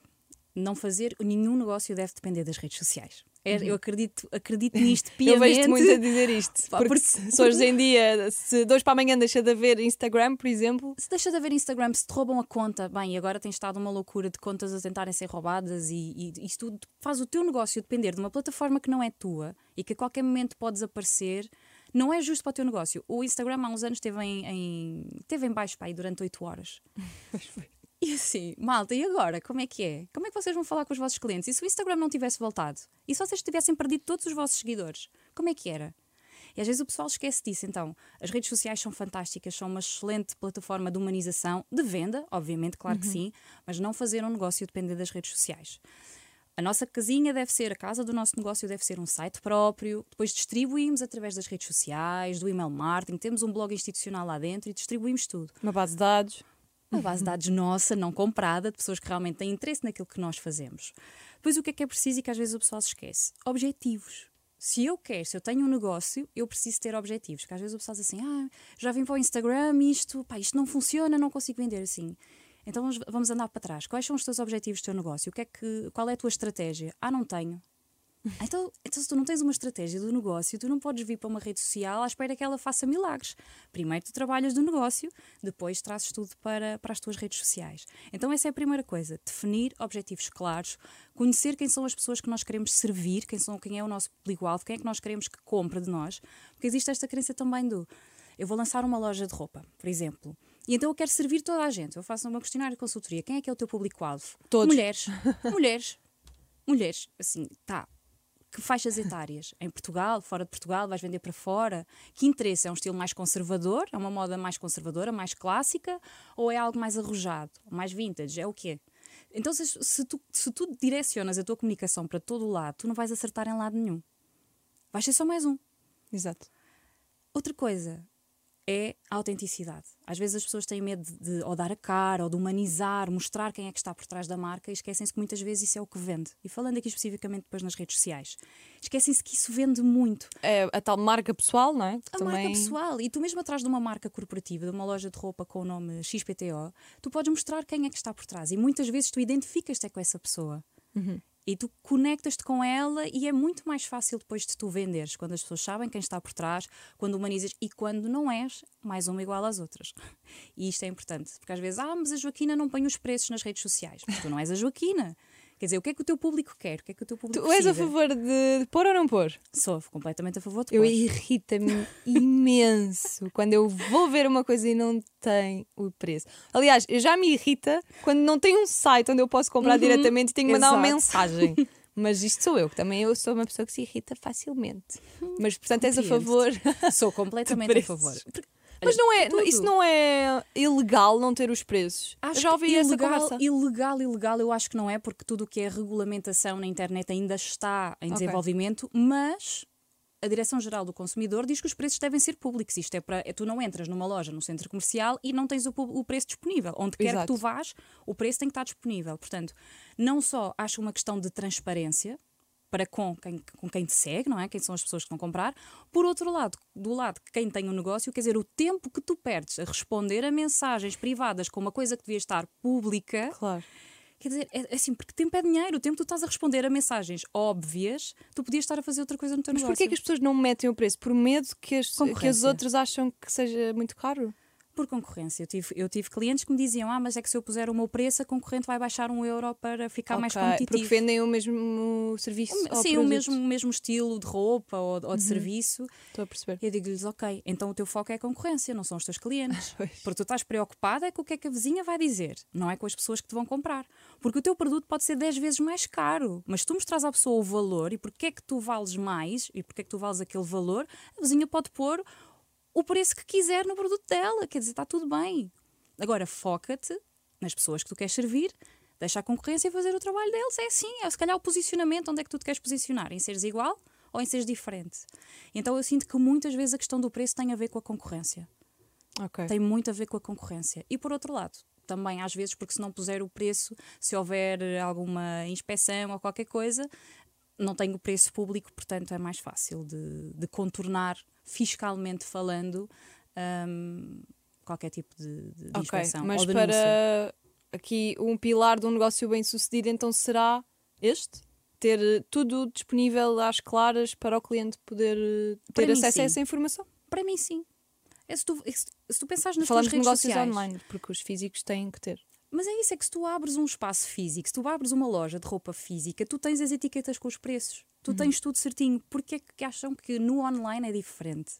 não fazer nenhum negócio deve depender das redes sociais. É, uhum. Eu acredito, acredito nisto piamente. Eu vejo-te muito a dizer isto. Porque, porque se hoje em dia, se dois para amanhã deixa de haver Instagram, por exemplo. Se deixa de haver Instagram, se te roubam a conta, bem, agora tem estado uma loucura de contas a tentarem ser roubadas e, e isso tudo faz o teu negócio depender de uma plataforma que não é tua e que a qualquer momento pode desaparecer. Não é justo para o teu negócio. O Instagram há uns anos esteve em, em, teve em baixo pai durante 8 horas. E assim, malta, e agora? Como é que é? Como é que vocês vão falar com os vossos clientes? E se o Instagram não tivesse voltado? E se vocês tivessem perdido todos os vossos seguidores? Como é que era? E às vezes o pessoal esquece disso. Então, as redes sociais são fantásticas, são uma excelente plataforma de humanização, de venda, obviamente, claro uhum. que sim, mas não fazer um negócio depender das redes sociais. A nossa casinha deve ser, a casa do nosso negócio deve ser um site próprio, depois distribuímos através das redes sociais, do email marketing, temos um blog institucional lá dentro e distribuímos tudo. Uma base de dados uma base de dados nossa, não comprada, de pessoas que realmente têm interesse naquilo que nós fazemos. Depois, o que é que é preciso e que às vezes o pessoal se esquece? Objetivos. Se eu quero, se eu tenho um negócio, eu preciso ter objetivos. Porque às vezes o pessoal diz assim: ah, já vim para o Instagram, isto, pá, isto não funciona, não consigo vender assim. Então vamos, vamos andar para trás. Quais são os teus objetivos do teu negócio? O que é que, qual é a tua estratégia? Ah, não tenho. Então, então, se tu não tens uma estratégia do negócio, tu não podes vir para uma rede social à espera que ela faça milagres. Primeiro tu trabalhas do negócio, depois trazes tudo para, para as tuas redes sociais. Então, essa é a primeira coisa: definir objetivos claros, conhecer quem são as pessoas que nós queremos servir, quem, são, quem é o nosso público-alvo, quem é que nós queremos que compre de nós. Porque existe esta crença também do eu vou lançar uma loja de roupa, por exemplo. E então eu quero servir toda a gente. Eu faço uma questionário de consultoria. Quem é que é o teu público-alvo? Todos. Mulheres. Mulheres. Mulheres. Assim, tá que faixas etárias? em Portugal, fora de Portugal, vais vender para fora? Que interesse? É um estilo mais conservador? É uma moda mais conservadora, mais clássica? Ou é algo mais arrojado, mais vintage? É o quê? Então, se, se, tu, se tu direcionas a tua comunicação para todo o lado, tu não vais acertar em lado nenhum. Vais ser só mais um. Exato. Outra coisa é a autenticidade. Às vezes as pessoas têm medo de ou dar a cara, ou de humanizar, mostrar quem é que está por trás da marca e esquecem-se que muitas vezes isso é o que vende. E falando aqui especificamente depois nas redes sociais, esquecem-se que isso vende muito. É a tal marca pessoal, não é? Que A também... marca pessoal. E tu mesmo atrás de uma marca corporativa, de uma loja de roupa com o nome XPTO, tu podes mostrar quem é que está por trás. E muitas vezes tu identificas-te com essa pessoa. E tu conectas-te com ela e é muito mais fácil depois de tu venderes, quando as pessoas sabem quem está por trás, quando humanizas e quando não és mais uma igual às outras. E isto é importante, porque às vezes, ah, mas a Joaquina não põe os preços nas redes sociais. Mas tu não és a Joaquina. Quer dizer, o que é que o teu público quer? O que é que o teu público Tu és a precisa? favor de pôr ou não pôr? Sou completamente a favor de Eu pôr. irrita-me imenso quando eu vou ver uma coisa e não tem o preço. Aliás, eu já me irrita quando não tem um site onde eu posso comprar diretamente e tenho que mandar uma mensagem. Mas isto sou eu, que também eu sou uma pessoa que se irrita facilmente. Mas portanto és a favor. Sou completamente a favor. Mas não é, tudo. isso não é ilegal não ter os preços. Acho já ouvi que essa ilegal, conversa. Ilegal, ilegal, eu acho que não é, porque tudo o que é regulamentação na internet ainda está em desenvolvimento, mas a Direção-Geral do Consumidor diz que os preços devem ser públicos. Isto é para. é- Tu não entras numa loja, num centro comercial e não tens o, o preço disponível. Onde quer Exato. que tu vás, o preço tem que estar disponível. Portanto, não só acho uma questão de transparência para com quem, com quem te segue, não é? Quem são as pessoas que vão comprar. Por outro lado, do lado de quem tem um negócio, quer dizer, o tempo que tu perdes a responder a mensagens privadas com uma coisa que devia estar pública, Claro. quer dizer, é, é assim, porque tempo é dinheiro, o tempo que tu estás a responder a mensagens óbvias, tu podias estar a fazer outra coisa no teu Mas negócio. porquê que as pessoas não metem o preço? Por medo que as, que Concorrência. outros acham que seja muito caro? Por concorrência. Eu tive, eu tive clientes que me diziam, ah, mas é que se eu puser o meu preço, a concorrente vai baixar um euro para ficar mais Ok, competitivo. Porque vendem o mesmo serviço. O Sim, o produto. mesmo, o mesmo estilo de roupa ou, ou de serviço. Estou a perceber. Eu digo-lhes, ok, então o teu foco é a concorrência, não são os teus clientes. Porque tu estás preocupada é com o que é que a vizinha vai dizer, não é com as pessoas que te vão comprar. Porque o teu produto pode ser 10 vezes mais caro, mas tu mostras à pessoa o valor e porque é que tu vales mais e porque é que tu vales aquele valor, a vizinha pode pôr o preço que quiser no produto dela, quer dizer, está tudo bem. Agora, foca-te nas pessoas que tu queres servir, deixa a concorrência fazer o trabalho deles. É assim, é se calhar o posicionamento, onde é que tu te queres posicionar? Em seres igual ou em seres diferente? Então eu sinto que muitas vezes a questão do preço tem a ver com a concorrência. Ok. Tem muito a ver com a concorrência. E por outro lado, também às vezes, porque se não puser o preço, se houver alguma inspeção ou qualquer coisa, não tem o preço público, portanto é mais fácil de, de contornar, fiscalmente falando, hum, qualquer tipo de, de Ok, inspeção mas ou denúncia. para aqui um pilar de um negócio bem sucedido, então será este? Ter eh, tudo disponível às claras para o cliente poder eh, Para ter mim, acesso a essa informação? Para mim, sim. É se, tu, é se, se tu pensares nas Falamos de negócios sociais, online, porque os físicos têm que ter. Mas é isso, é que se tu abres um espaço físico, se tu abres uma loja de roupa física, tu tens as etiquetas com os preços. Tu tens tudo certinho. Porquê é que acham que no online é diferente?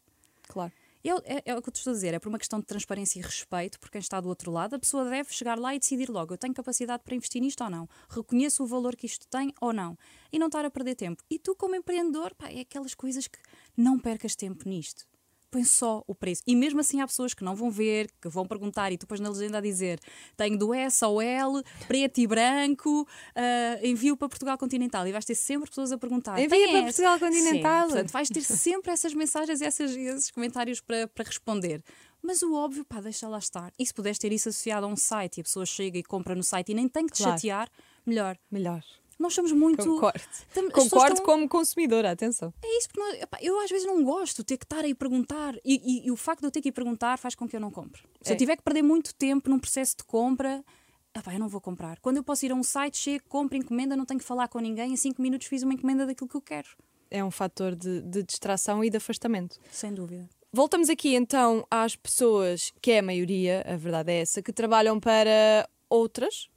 Claro. É, é- é o que eu te estou a dizer, é por uma questão de transparência e respeito por quem está do outro lado. A pessoa deve chegar lá e decidir logo: eu tenho capacidade para investir nisto ou não? Reconheço o valor que isto tem ou não? E não estar a perder tempo. E tu, como empreendedor, pá, é aquelas coisas que não percas tempo nisto. Põe só o preço. E mesmo assim há pessoas que não vão ver, que vão perguntar e tu depois na legenda a dizer tenho do S ao L, preto e branco, ah, envio para Portugal Continental. E vais ter sempre pessoas a perguntar. Envia "Tem para S?" Portugal Continental. Sim, portanto, vais ter sempre essas mensagens e essas- esses comentários para, para responder. Mas o óbvio, pá, deixa lá estar. E se puderes ter isso associado a um site e a pessoa chega e compra no site e nem tem que te Claro. chatear, melhor. Melhor. Nós somos muito. Concordo. Tam- Concordo estão- como consumidora, atenção. É isso, porque nós- epá, eu às vezes não gosto de ter que estar aí perguntar. E, e- e o facto de eu ter que ir perguntar faz com que eu não compre. Se É. eu tiver que perder muito tempo num processo de compra, epá, eu não vou comprar. Quando eu posso ir a um site, chego, compro, encomenda, não tenho que falar com ninguém, em 5 minutos fiz uma encomenda daquilo que eu quero. É um fator de, de distração e de afastamento. Sem dúvida. Voltamos aqui então às pessoas, que é a maioria, a verdade é essa, que trabalham para outras,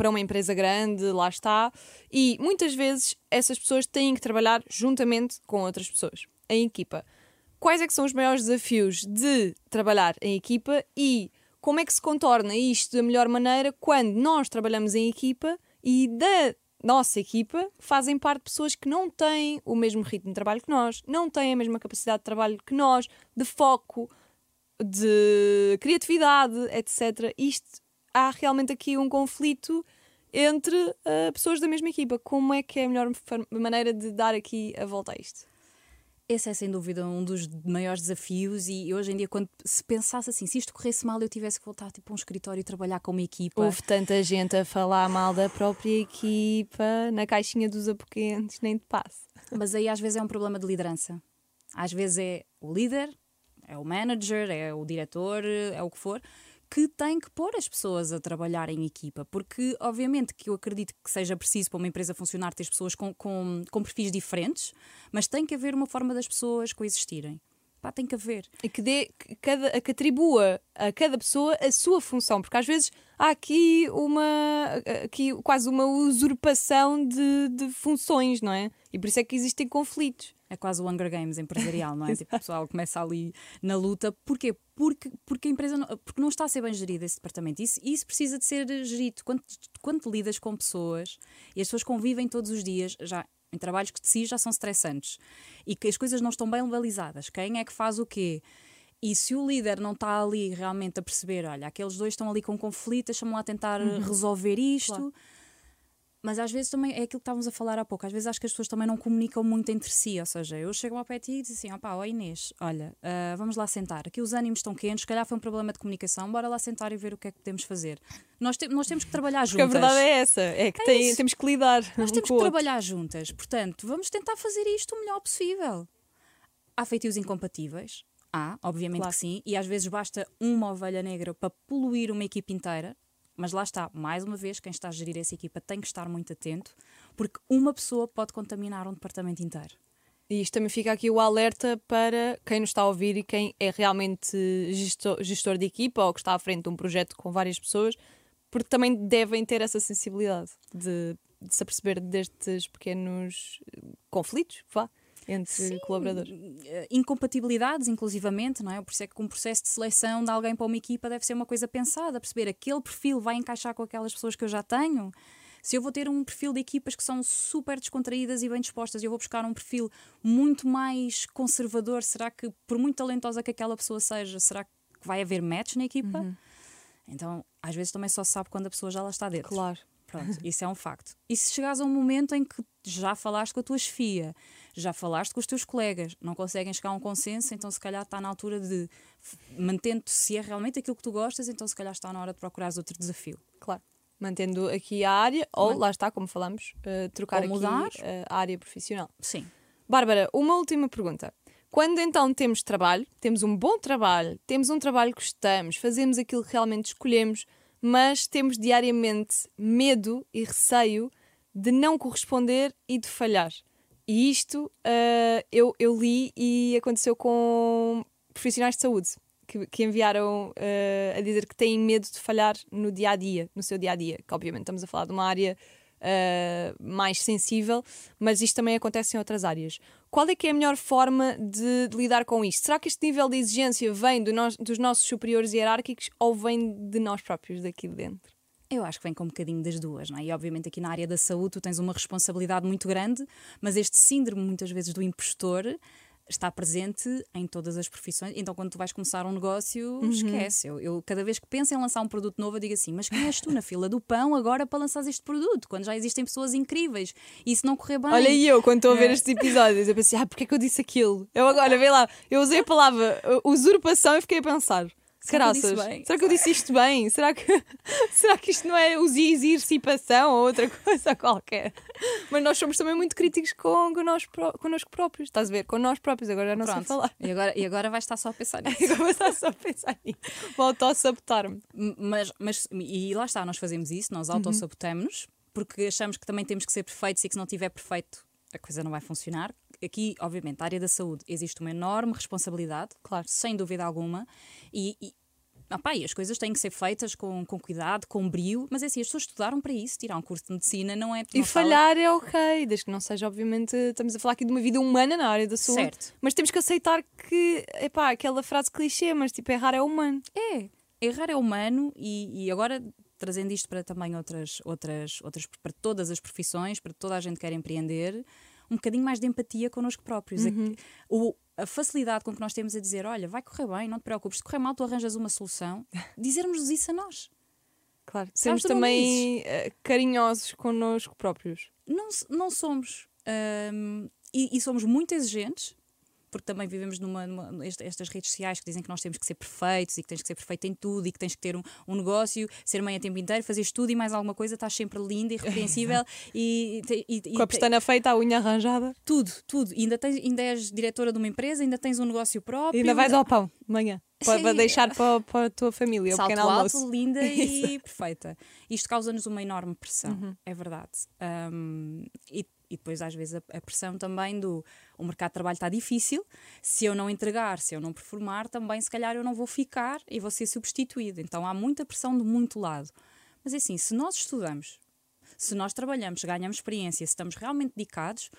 para uma empresa grande, lá está, e muitas vezes essas pessoas têm que trabalhar juntamente com outras pessoas, em equipa. Quais é que são os maiores desafios de trabalhar em equipa e como é que se contorna isto da melhor maneira quando nós trabalhamos em equipa e da nossa equipa fazem parte pessoas que não têm o mesmo ritmo de trabalho que nós, não têm a mesma capacidade de trabalho que nós, de foco, de criatividade, etc. Isto há realmente aqui um conflito entre uh, pessoas da mesma equipa. Como é que é a melhor maneira de dar aqui a volta a isto? Esse é sem dúvida um dos maiores desafios e hoje em dia quando se pensasse assim, se isto corresse mal eu tivesse que voltar tipo, a um escritório e trabalhar com uma equipa. Houve tanta gente a falar mal da própria equipa na caixinha dos apoquentes, nem te passe. Mas aí às vezes é um problema de liderança. Às vezes é o líder, é o manager, é o diretor, é o que for, que tem que pôr as pessoas a trabalhar em equipa, porque obviamente que eu acredito que seja preciso para uma empresa funcionar ter pessoas com, com, com perfis diferentes, mas tem que haver uma forma das pessoas coexistirem. Pá, tem que haver. E que, dê, que, cada, que atribua a cada pessoa a sua função, porque às vezes há aqui uma aqui quase uma usurpação de, de funções, não é? E por isso é que existem conflitos. É quase o Hunger Games empresarial, não é? tipo, o pessoal começa ali na luta. Porquê? Porque, porque a empresa não, porque não está a ser bem gerida esse departamento. Isso, isso precisa de ser gerido. Quando, quando lidas com pessoas e as pessoas convivem todos os dias, já em trabalhos que de si já são estressantes e que as coisas não estão bem balizadas, quem é que faz o quê? E se o líder não está ali realmente a perceber, olha, aqueles dois estão ali com conflito, deixa-me lá tentar uhum. resolver isto. Claro mas às vezes também é aquilo que estávamos a falar há pouco. Às vezes acho que as pessoas também não comunicam muito entre si. Ou seja, eu chego ao pé de ti e digo assim: opá, ó Inês, olha, uh, vamos lá sentar. Aqui os ânimos estão quentes, se calhar foi um problema de comunicação, bora lá sentar e ver o que é que podemos fazer. Nós, te nós temos que trabalhar juntas. Porque a verdade é essa: é que é tem, temos que lidar. Nós um temos que trabalhar juntas. Portanto, vamos tentar fazer isto o melhor possível. Há feitios incompatíveis. Há, obviamente claro. que sim, e às vezes basta uma ovelha negra para poluir uma equipe inteira. Mas lá está, mais uma vez, quem está a gerir essa equipa tem que estar muito atento, porque uma pessoa pode contaminar um departamento inteiro. E isto também fica aqui o alerta para quem nos está a ouvir e quem é realmente gestor, gestor de equipa ou que está à frente de um projeto com várias pessoas, porque também devem ter essa sensibilidade de, de se aperceber destes pequenos conflitos, vá, entre Sim, colaboradores. Eh, incompatibilidades, inclusivamente, não é? Por isso é que um processo de seleção de alguém para uma equipa deve ser uma coisa pensada, perceber aquele perfil vai encaixar com aquelas pessoas que eu já tenho. Se eu vou ter um perfil de equipas que são super descontraídas e bem dispostas, eu vou buscar um perfil muito mais conservador, será que, por muito talentosa que aquela pessoa seja, será que vai haver match na equipa? Uhum. Então, às vezes também só se sabe quando a pessoa já lá está dentro. Claro. Pronto, isso é um facto. E se chegares a um momento em que já falaste com a tua chefia, já falaste com os teus colegas, não conseguem chegar a um consenso, então se calhar está na altura de, mantendo se é realmente aquilo que tu gostas, então se calhar está na hora de procurares outro desafio. Claro. Mantendo aqui a área, ou lá está, como falamos, uh, trocar ou aqui uh, a área profissional. Sim. Bárbara, uma última pergunta. Quando então temos trabalho, temos um bom trabalho, temos um trabalho que gostamos, fazemos aquilo que realmente escolhemos, mas temos diariamente medo e receio de não corresponder e de falhar. E isto uh, eu, eu li e aconteceu com profissionais de saúde que, que enviaram uh, a dizer que têm medo de falhar no dia a dia, no seu dia a dia. Que obviamente estamos a falar de uma área uh, mais sensível, mas isto também acontece em outras áreas. Qual é que é a melhor forma de, de lidar com isto? Será que este nível de exigência vem do no, dos nossos superiores hierárquicos ou vem de nós próprios daqui de dentro? Eu acho que vem com um bocadinho das duas, não é? E obviamente aqui na área da saúde tu tens uma responsabilidade muito grande, mas este síndrome muitas vezes do impostor está presente em todas as profissões. Então, quando tu vais começar um negócio, uhum. esquece. Eu, eu, cada vez que penso em lançar um produto novo, eu digo assim: Mas quem és tu na fila do pão agora para lançar este produto? Quando já existem pessoas incríveis e se não correr bem. Olha, e eu, quando estou a ver é. estes episódios, eu pensei: Ah, porque é que eu disse aquilo? Eu agora, vê lá, eu usei a palavra usurpação e fiquei a pensar. Será que, Será que eu disse isto bem? Será que, será que isto não é usurpação ou outra coisa qualquer? Mas nós somos também muito críticos com, com nós, connosco próprios. Estás a ver? Com nós próprios. Agora já não Pronto. sei falar. E agora, e agora vais estar só a pensar nisso. agora vais estar só a pensar nisso. Vou auto-sabotar-me. Mas, mas, e lá está, nós fazemos isso, nós auto-sabotamos-nos, porque achamos que também temos que ser perfeitos e que se não tiver perfeito a coisa não vai funcionar. Aqui, obviamente, a área da saúde existe uma enorme responsabilidade, claro, sem dúvida alguma, e, e Opa, e as coisas têm que ser feitas com, com cuidado, com brio, mas é assim, as pessoas estudaram para isso, tirar um curso de medicina não é. Não e falhar fala... é ok, desde que não seja, obviamente, estamos a falar aqui de uma vida humana na área da saúde. Certo. Mas temos que aceitar que, epá, aquela frase clichê, mas tipo, errar é humano. É, errar é humano e, e agora trazendo isto para também outras, outras, outras, para todas as profissões, para toda a gente que quer empreender, um bocadinho mais de empatia connosco próprios. Uhum. A, o, a facilidade com que nós temos a dizer: olha, vai correr bem, não te preocupes, se correr mal, tu arranjas uma solução, dizermos isso a nós. Claro. Sermos também eh, carinhosos connosco próprios. Não, não somos. hum, e, e somos muito exigentes, porque também vivemos numa, numa- est- estas redes sociais que dizem que nós temos que ser perfeitos e que tens que ser perfeito em tudo e que tens que ter um, um negócio, ser mãe a tempo inteiro, fazeres tudo e mais alguma coisa, estás sempre linda e irrepreensível e, e, e, Com a pestana feita, a unha arranjada. tudo, tudo. E ainda, tens, ainda és diretora de uma empresa, ainda tens um negócio próprio. E ainda vais ao pão, de manhã. Para, deixar para, para a tua família, o Salto pequeno alto, almoço. linda e perfeita. Isto causa-nos uma enorme pressão, Uhum. é verdade. Um, e, e depois, às vezes, a, a pressão também do o mercado de trabalho está difícil. Se eu não entregar, se eu não performar, também se calhar eu não vou ficar e vou ser substituído. Então há muita pressão de muito lado. Mas é assim, se nós estudamos, se nós trabalhamos, ganhamos experiência, se estamos realmente dedicados,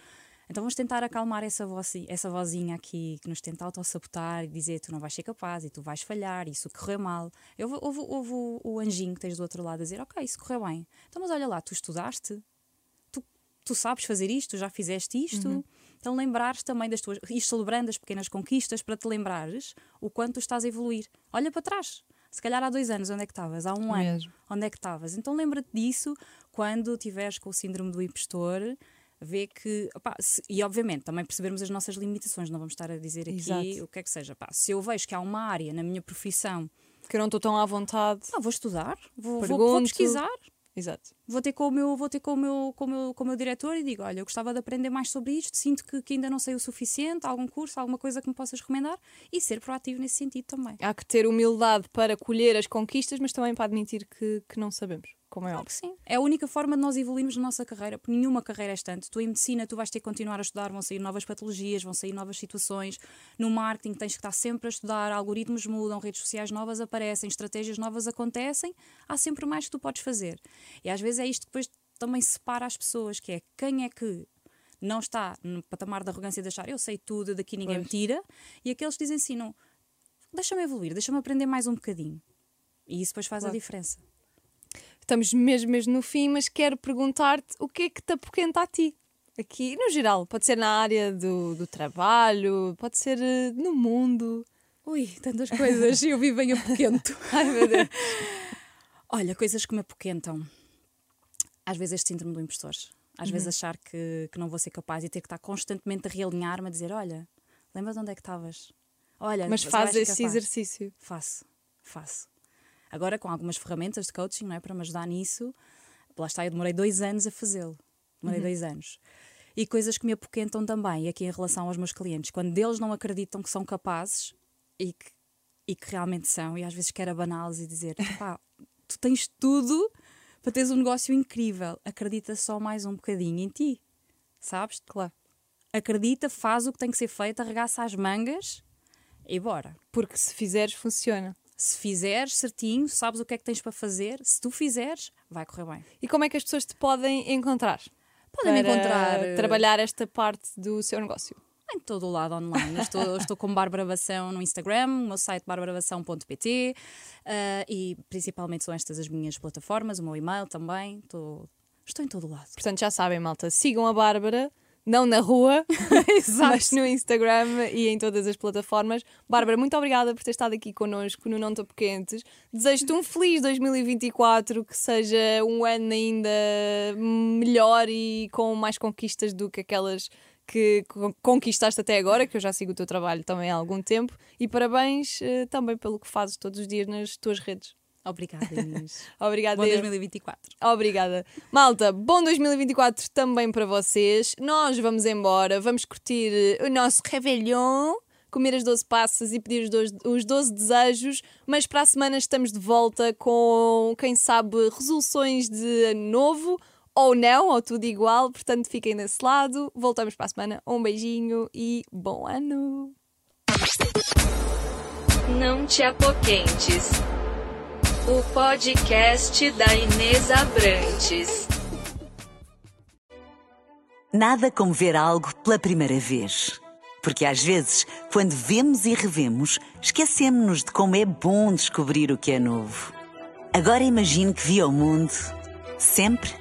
então vamos tentar acalmar essa, vozi- essa vozinha aqui que nos tenta autossabotar e dizer tu não vais ser capaz e tu vais falhar, e isso correu mal. Eu vou- Houve, houve o, o anjinho que tens do outro lado a dizer ok, isso correu bem. Então, mas olha lá, tu estudaste, tu, sabes fazer isto, já fizeste isto. Então lembrares também das tuas. Ir celebrando as pequenas conquistas para te lembrares o quanto estás a evoluir. Olha para trás. Se calhar há dois anos, onde é que estavas? Há um ano, Mesmo. onde é que estavas? Então lembra-te disso quando tiveres com o síndrome do impostor, vê que. opá, se- e obviamente também percebermos as nossas limitações, não vamos estar a dizer aqui Exato. o que é que seja. Pá, se eu vejo que há uma área na minha profissão, Que eu não estou tão à vontade. ah, vou estudar, vou, vou- vou pesquisar, Exato. Vou ter com o meu, vou ter com o meu, com o meu, com o meu diretor e digo: olha, eu gostava de aprender mais sobre isto, sinto que, que ainda não sei o suficiente, algum curso, alguma coisa que me possas recomendar e ser proativo nesse sentido também. Há que ter humildade para colher as conquistas, mas também para admitir que, que não sabemos, como é Claro óbvio. sim. É a única forma de nós evoluirmos na nossa carreira, porque nenhuma carreira é estante. Tu em medicina, tu vais ter que continuar a estudar, vão sair novas patologias, vão sair novas situações. No marketing tens que estar sempre a estudar, algoritmos mudam, redes sociais novas aparecem, estratégias novas acontecem, há sempre mais que tu podes fazer. E às vezes é isto que depois também separa as pessoas, que é quem é que não está no patamar da arrogância de achar eu sei tudo, daqui ninguém me Pois. tira, e aqueles que dizem assim, não, deixa-me evoluir, deixa-me aprender mais um bocadinho. E isso depois faz Claro. a diferença. Estamos mesmo, mesmo no fim, mas quero perguntar-te o que é que te apoquenta a ti? Aqui, no geral, pode ser na área do, do trabalho, pode ser eh, no mundo. Ui, tantas coisas, eu vivo em apoquento. Ai meu Deus. Olha, coisas que me apoquentam. Às vezes este síndrome do impostor. Às vezes Uhum. achar que, que não vou ser capaz e ter que estar constantemente a realinhar-me, a dizer: Olha, lembra de onde é que estavas? Olha, Mas faz esse capaz." exercício. Faço, faço. Agora, com algumas ferramentas de coaching, não é? Para me ajudar nisso, lá está, eu demorei dois anos a fazê-lo. Demorei Uhum. dois anos. E coisas que me apoquentam também, aqui em relação aos meus clientes, quando eles não acreditam que são capazes e que, e que realmente são, e às vezes quero abaná-los e dizer: pá, tu tens tudo para teres um negócio incrível, acredita só mais um bocadinho em ti, sabes? Claro. Acredita, faz o que tem que ser feito, arregaça as mangas e bora. Porque se fizeres, funciona. Se fizeres certinho, sabes o que é que tens para fazer. Se tu fizeres, vai correr bem. E como é que as pessoas te podem encontrar? Podem encontrar eh, Trabalhar esta parte do seu negócio. Em todo o lado online. Eu estou, estou com Bárbara Bação no Instagram, o meu site barbarabação.pt eh, e principalmente são estas as minhas plataformas, o meu e-mail também. Estou, estou em todo o lado. Portanto, já sabem, malta, sigam a Bárbara, não na rua, mas no Instagram e em todas as plataformas. Bárbara, muito obrigada por ter estado aqui connosco no Não Topo Quentes. Desejo-te um feliz 2024, que seja um ano ainda melhor e com mais conquistas do que aquelas que con- conquistaste até agora, que eu já sigo o teu trabalho também há algum tempo. E parabéns eh, também pelo que fazes todos os dias nas tuas redes. Obrigada, Inês. Obrigada. Bom 2024. Obrigada. Malta, bom 2024 também para vocês. Nós vamos embora, vamos curtir eh, o nosso Réveillon, comer as 12 passas e pedir os 12, os 12 desejos, mas para a semana estamos de volta com, quem sabe, resoluções de ano novo ou não, ou tudo igual, portanto fiquem desse lado. Voltamos para a semana. Um beijinho e bom ano! Não te apoquentes. O podcast da Inês Abrantes. Nada como ver algo pela primeira vez. Porque às vezes, quando vemos e revemos, esquecemos-nos de como é bom descobrir o que é novo. Agora imagine que viu o mundo sempre